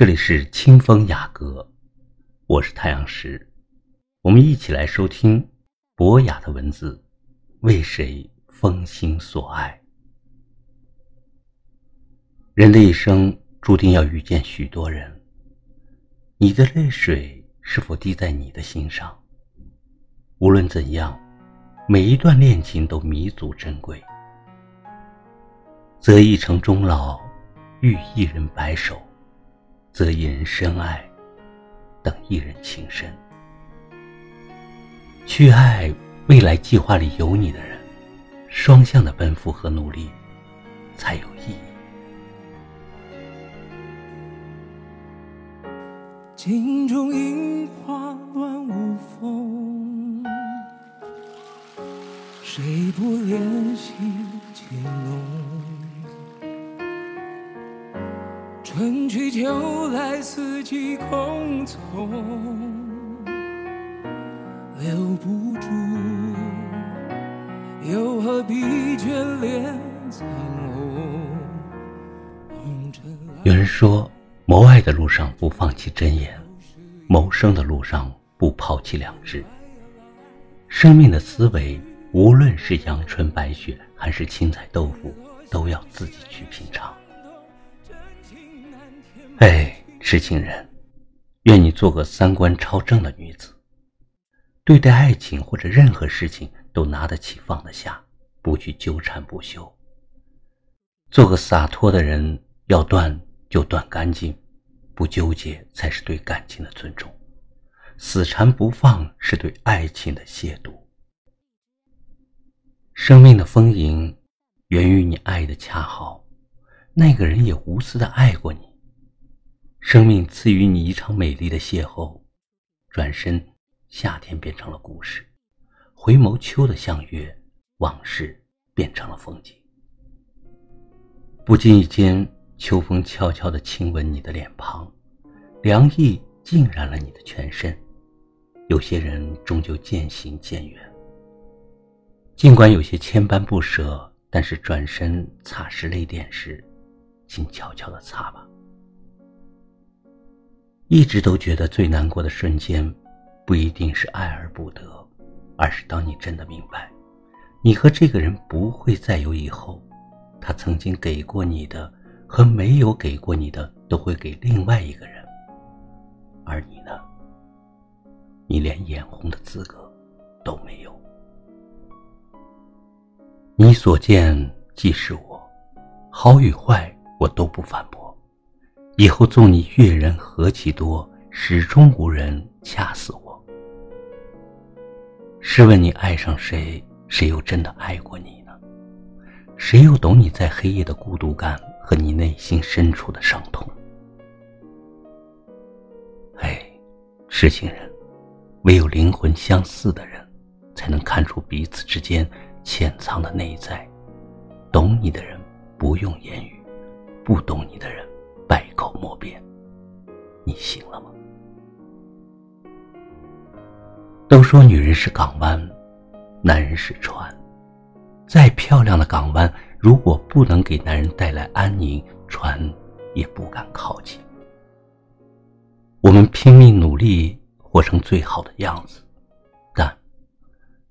这里是清风雅阁，我是太阳石，我们一起来收听博雅的文字，为谁风心所爱？人的一生注定要遇见许多人，你的泪水是否滴在你的心上？无论怎样，每一段恋情都弥足珍贵。择一城终老，遇一人白首，择一人深爱，等一人情深。去爱未来计划里有你的人，双向的奔赴和努力才有意义。镜中樱花乱舞风，谁不怜惜情浓？春去秋来，四季空从，留不住，又何必眷恋苍红？有人说，谋爱的路上不放弃真言，谋生的路上不抛弃良知。生命的思维，无论是阳春白雪，还是青菜豆腐，都要自己去品尝。哎，痴情人，愿你做个三观超正的女子，对待爱情或者任何事情都拿得起放得下，不去纠缠不休。做个洒脱的人，要断就断干净，不纠结才是对感情的尊重。死缠不放是对爱情的亵渎。生命的丰盈，源于你爱的恰好，那个人也无私的爱过你。生命赐予你一场美丽的邂逅，转身，夏天变成了故事；回眸秋的相约，往事变成了风景。不经意间，秋风悄悄地亲吻你的脸庞，凉意浸染了你的全身。有些人终究渐行渐远，尽管有些千般不舍，但是转身擦拭泪点时，请悄悄地擦吧。一直都觉得最难过的瞬间，不一定是爱而不得，而是当你真的明白，你和这个人不会再有以后，他曾经给过你的和没有给过你的，都会给另外一个人，而你呢？你连眼红的资格都没有。你所见即是我，好与坏我都不反驳。以后纵你阅人何其多，始终无人恰似我。试问你爱上谁，谁又真的爱过你呢？谁又懂你在黑夜的孤独感和你内心深处的伤痛？哎，痴情人，唯有灵魂相似的人，才能看出彼此之间潜藏的内在。懂你的人不用言语，不懂你的人。莫辩，你醒了吗？都说女人是港湾，男人是船。再漂亮的港湾，如果不能给男人带来安宁，船也不敢靠近。我们拼命努力活成最好的样子，但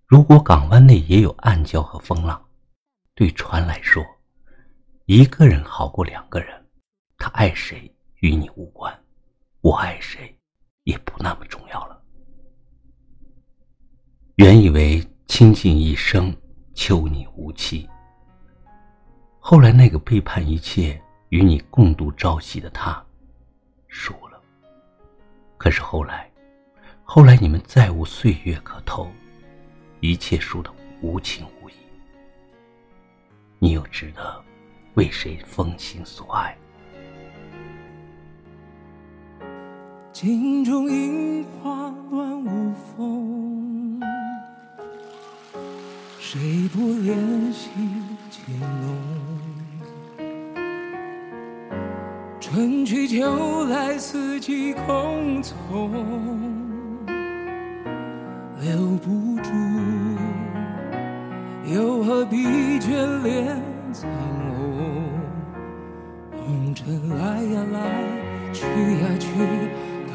如果港湾内也有暗礁和风浪，对船来说，一个人好过两个人。他爱谁与你无关，我爱谁也不那么重要了。原以为倾尽一生求你无期，后来那个背叛一切与你共度朝夕的他，输了。可是后来，后来你们再无岁月可偷，一切输得无情无义。你又值得为谁风心所爱？镜中樱花乱舞风，谁不怜惜情浓？春去秋来，四季匆匆，留不住，又何必眷恋苍红？红尘来呀来。去呀去，